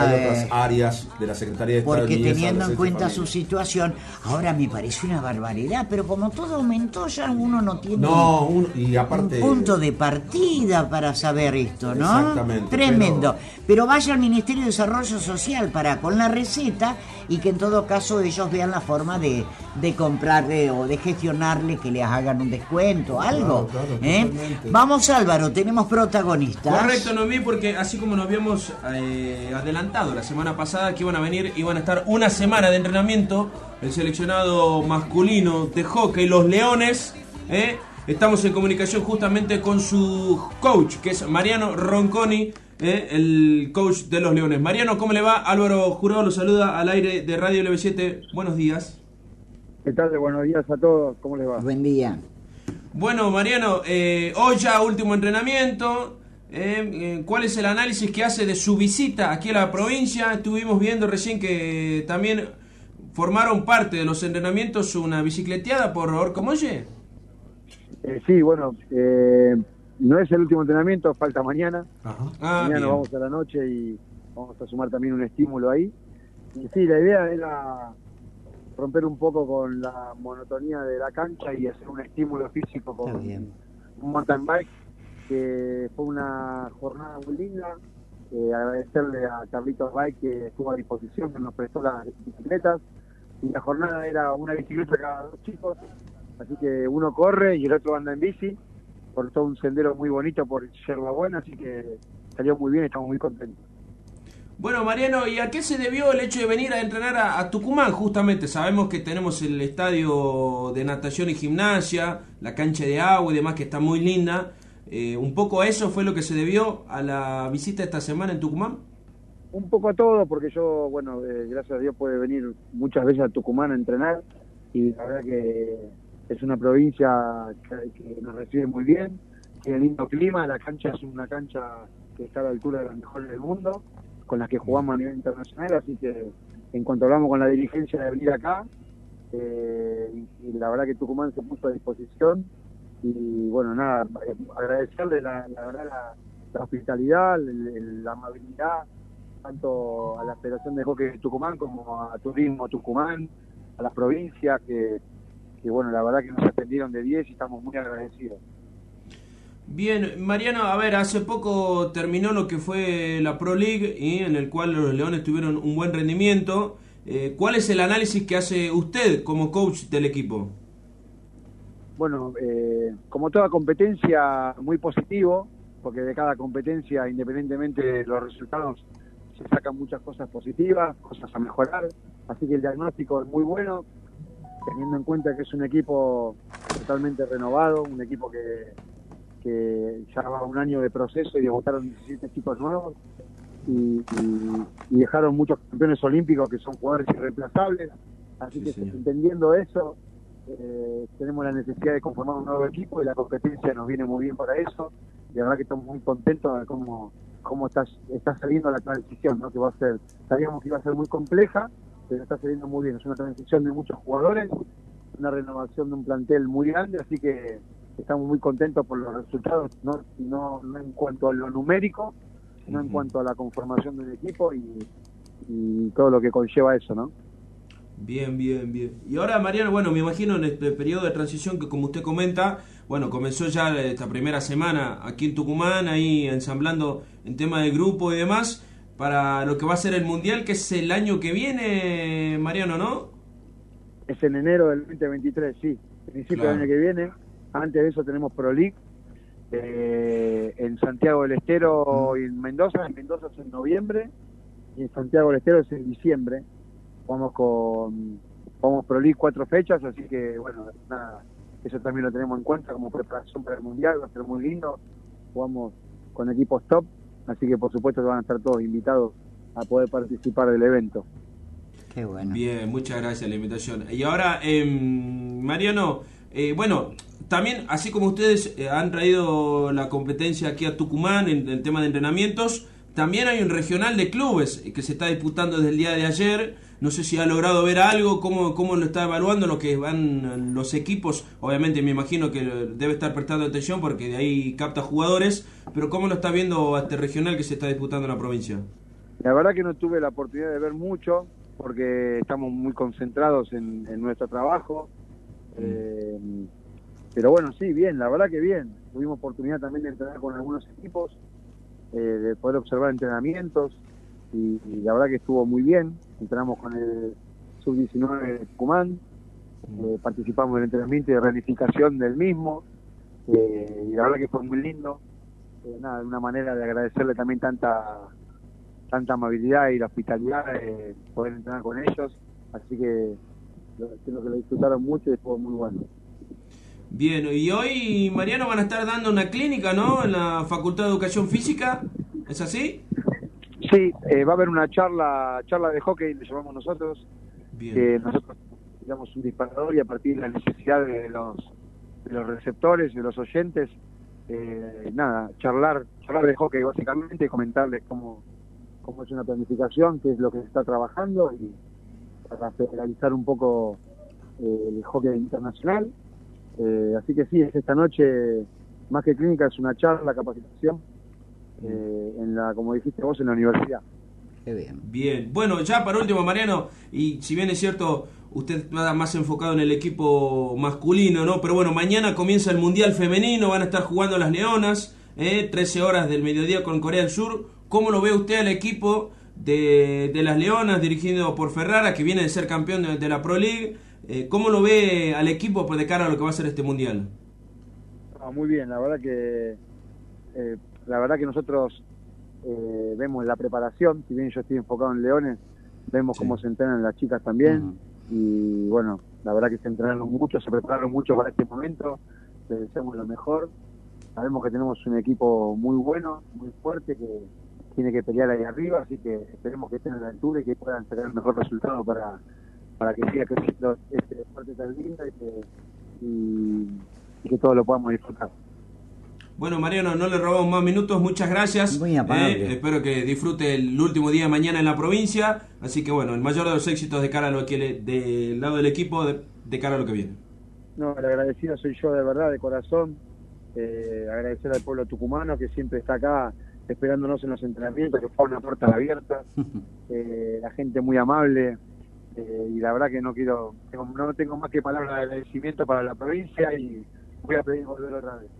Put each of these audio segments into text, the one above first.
que hay otras áreas de la Secretaría de Estado Porque de teniendo en cuenta su situación, ahora me parece una barbaridad, pero como todo aumentó, ya uno no tiene No, un- y un aparte... punto de partida para saber esto, ¿no? Exactamente, Tremendo. Pero... vaya al Ministerio de Desarrollo Social para con la receta y que en todo caso ellos vean la forma de, de comprarle o de gestionarle que les hagan un descuento, algo. Claro, claro, ¿eh? Vamos Álvaro, tenemos protagonistas. Correcto, no vi porque así como nos habíamos eh, adelantado la semana pasada que iban a venir, iban a estar una semana de entrenamiento, el seleccionado masculino de hockey, los Leones, ¿eh? estamos en comunicación justamente con su coach, que es Mariano Ronconi, ¿eh? el coach de los Leones. Mariano, ¿cómo le va? Álvaro Jurado lo saluda al aire de Radio LB7. Buenos días. ¿Qué tal? Buenos días a todos, ¿cómo les va? Buen día. Bueno, Mariano, eh, hoy ya último entrenamiento. Eh, eh, ¿Cuál es el análisis que hace de su visita aquí a la provincia? Estuvimos viendo recién que también formaron parte de los entrenamientos una bicicleteada por Orcomolle. Eh, sí, bueno, eh, no es el último entrenamiento, falta mañana. Ajá. Ah, mañana bien. vamos a la noche y vamos a sumar también un estímulo ahí. Y sí, la idea era romper un poco con la monotonía de la cancha y hacer un estímulo físico con un mountain bike, que fue una jornada muy linda. Eh, agradecerle a Carlitos Bike que estuvo a disposición, que nos prestó las bicicletas. Y la jornada era una bicicleta cada dos chicos, así que uno corre y el otro anda en bici todo un sendero muy bonito por Yerba Buena, así que salió muy bien, estamos muy contentos. Bueno, Mariano, ¿y a qué se debió el hecho de venir a entrenar a Tucumán? Justamente, sabemos que tenemos el estadio de natación y gimnasia, la cancha de agua y demás que está muy linda. Eh, un poco a eso fue lo que se debió a la visita esta semana en Tucumán. Un poco a todo, porque yo, bueno, eh, gracias a Dios puede venir muchas veces a Tucumán a entrenar y la verdad que es una provincia que, nos recibe muy bien, tiene lindo clima, la cancha es una cancha que está a la altura de las mejores del mundo, con las que jugamos a nivel internacional, así que en cuanto hablamos con la dirigencia de venir acá, eh, y la verdad que Tucumán se puso a disposición y bueno, nada, agradecerle la, la la, la hospitalidad, la amabilidad, tanto a la Federación de Hockey de Tucumán como a Turismo Tucumán, a las provincias, que, que bueno, la verdad que nos atendieron de 10 y estamos muy agradecidos. Bien, Mariano, a ver, hace poco terminó lo que fue la Pro League y en el cual los Leones tuvieron un buen rendimiento. Eh, ¿Cuál es el análisis que hace usted como coach del equipo? Bueno, eh, como toda competencia, muy positivo, porque de cada competencia, independientemente de los resultados, se sacan muchas cosas positivas, cosas a mejorar. Así que el diagnóstico es muy bueno, teniendo en cuenta que es un equipo totalmente renovado, un equipo que, que ya va un año de proceso y debutaron 17 chicos nuevos y, y- y dejaron muchos campeones olímpicos que son jugadores irreemplazables. Así Sí, que señor. entendiendo eso, eh, tenemos la necesidad de conformar un nuevo equipo y la competencia nos viene muy bien para eso. Y la verdad que estamos muy contentos de cómo, cómo está, está saliendo la transición, ¿no? que va a ser, sabíamos que iba a ser muy compleja, pero está saliendo muy bien. Es una transición de muchos jugadores, una renovación de un plantel muy grande, así que estamos muy contentos por los resultados, no, no, no en cuanto a lo numérico, sino en cuanto a la conformación del equipo y, y todo lo que conlleva eso, ¿no? Bien, bien, bien. Y ahora, Mariano, bueno, me imagino en este periodo de transición que como usted comenta, bueno, comenzó ya esta primera semana aquí en Tucumán, ahí ensamblando en tema de grupo y demás, para lo que va a ser el Mundial, que es el año que viene, Mariano, ¿no? Es en enero del 2023, sí, principio Claro. del año que viene. Antes de eso tenemos Pro League eh, en Santiago del Estero y en Mendoza. En Mendoza es en noviembre y en Santiago del Estero es en diciembre. Vamos con vamos Pro League cuatro fechas, así que bueno, nada, eso también lo tenemos en cuenta como preparación para el Mundial, va a ser muy lindo. Jugamos con equipos top, así que por supuesto que van a estar todos invitados a poder participar del evento. Qué bueno. Bien, muchas gracias la invitación. Y ahora, em, Mariano, eh, bueno, también, así como ustedes eh, han traído la competencia aquí a Tucumán en el tema de entrenamientos, también hay un regional de clubes eh, que se está disputando desde el día de ayer. No sé si ha logrado ver algo, cómo, cómo lo está evaluando lo que van los equipos. Obviamente me imagino que debe estar prestando atención porque de ahí capta jugadores, pero cómo lo está viendo a este regional que se está disputando en la provincia. La verdad que no tuve la oportunidad de ver mucho porque estamos muy concentrados en, en nuestro trabajo. Eh, pero bueno, sí, bien, la verdad que bien. Tuvimos oportunidad también de entrenar con algunos equipos, eh, de poder observar entrenamientos y, y la verdad que estuvo muy bien. Entrenamos con el sub-19 de Tucumán, eh, participamos en el entrenamiento y de reunificación del mismo eh, y la verdad que fue muy lindo. Eh, nada, una manera de agradecerle también tanta tanta amabilidad y la hospitalidad de poder entrenar con ellos. Así que lo, creo que lo disfrutaron mucho y estuvo muy bueno. Bien, y hoy, Mariano, van a estar dando una clínica, ¿no? En la Facultad de Educación Física, ¿es así? Sí, eh, va a haber una charla charla de hockey, le llamamos nosotros, Bien. que nosotros digamos un disparador y a partir de la necesidad de los, de los receptores, de los oyentes, eh, nada, charlar charlar de hockey básicamente, comentarles cómo, cómo es una planificación, qué es lo que se está trabajando y para federalizar un poco eh, el hockey internacional. Eh, así que sí, es esta noche, más que clínica, es una charla, capacitación, eh, en la, como dijiste vos, en la universidad. Qué bien. Bien, bueno, ya para último, Mariano, y si bien es cierto, usted está más enfocado en el equipo masculino, ¿no? Pero bueno, mañana comienza el Mundial Femenino, van a estar jugando las Leonas, ¿eh? 13 horas del mediodía con Corea del Sur. ¿Cómo lo ve usted al equipo de, de las Leonas, dirigido por Ferrara, que viene de ser campeón de, de la Pro League? Eh, ¿Cómo lo ve al equipo de cara a lo que va a ser este Mundial? Ah, muy bien, la verdad que eh, la verdad que nosotros eh, vemos la preparación, si bien yo estoy enfocado en Leones, vemos Sí. cómo se entrenan las chicas también y bueno, la verdad que se entrenaron mucho, se prepararon mucho para este momento, les deseamos lo mejor, sabemos que tenemos un equipo muy bueno, muy fuerte que tiene que pelear ahí arriba, así que esperemos que estén a la altura y que puedan sacar el mejor resultado para, para que siga creciendo este deporte tan lindo y que, y- y que todos lo podamos disfrutar. Bueno, Mariano, no le robamos más minutos, muchas gracias. Muy. Eh, espero que disfrute el último día de mañana en la provincia. Así que bueno, el mayor de los éxitos de cara a lo que le- del lado del equipo, de, de cara a lo que viene. No, el agradecido soy yo de verdad, de corazón. Eh, agradecer al pueblo tucumano que siempre está acá esperándonos en los entrenamientos, que fue una puerta abierta. Eh, la gente muy amable. eh, y la verdad que no quiero, tengo- no tengo más que palabras de agradecimiento para la provincia y voy a pedir volver otra vez.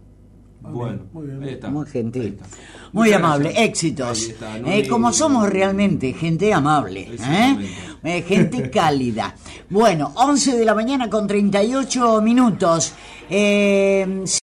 Bueno, muy bien. ahí está. Muy Ahí gentil. está. Muy Muchas amable, gracias. éxitos. Ahí está, no Eh, como somos realmente, gente amable, ¿eh? Eh, gente cálida. Bueno, 11 de la mañana con 38 minutos. Eh,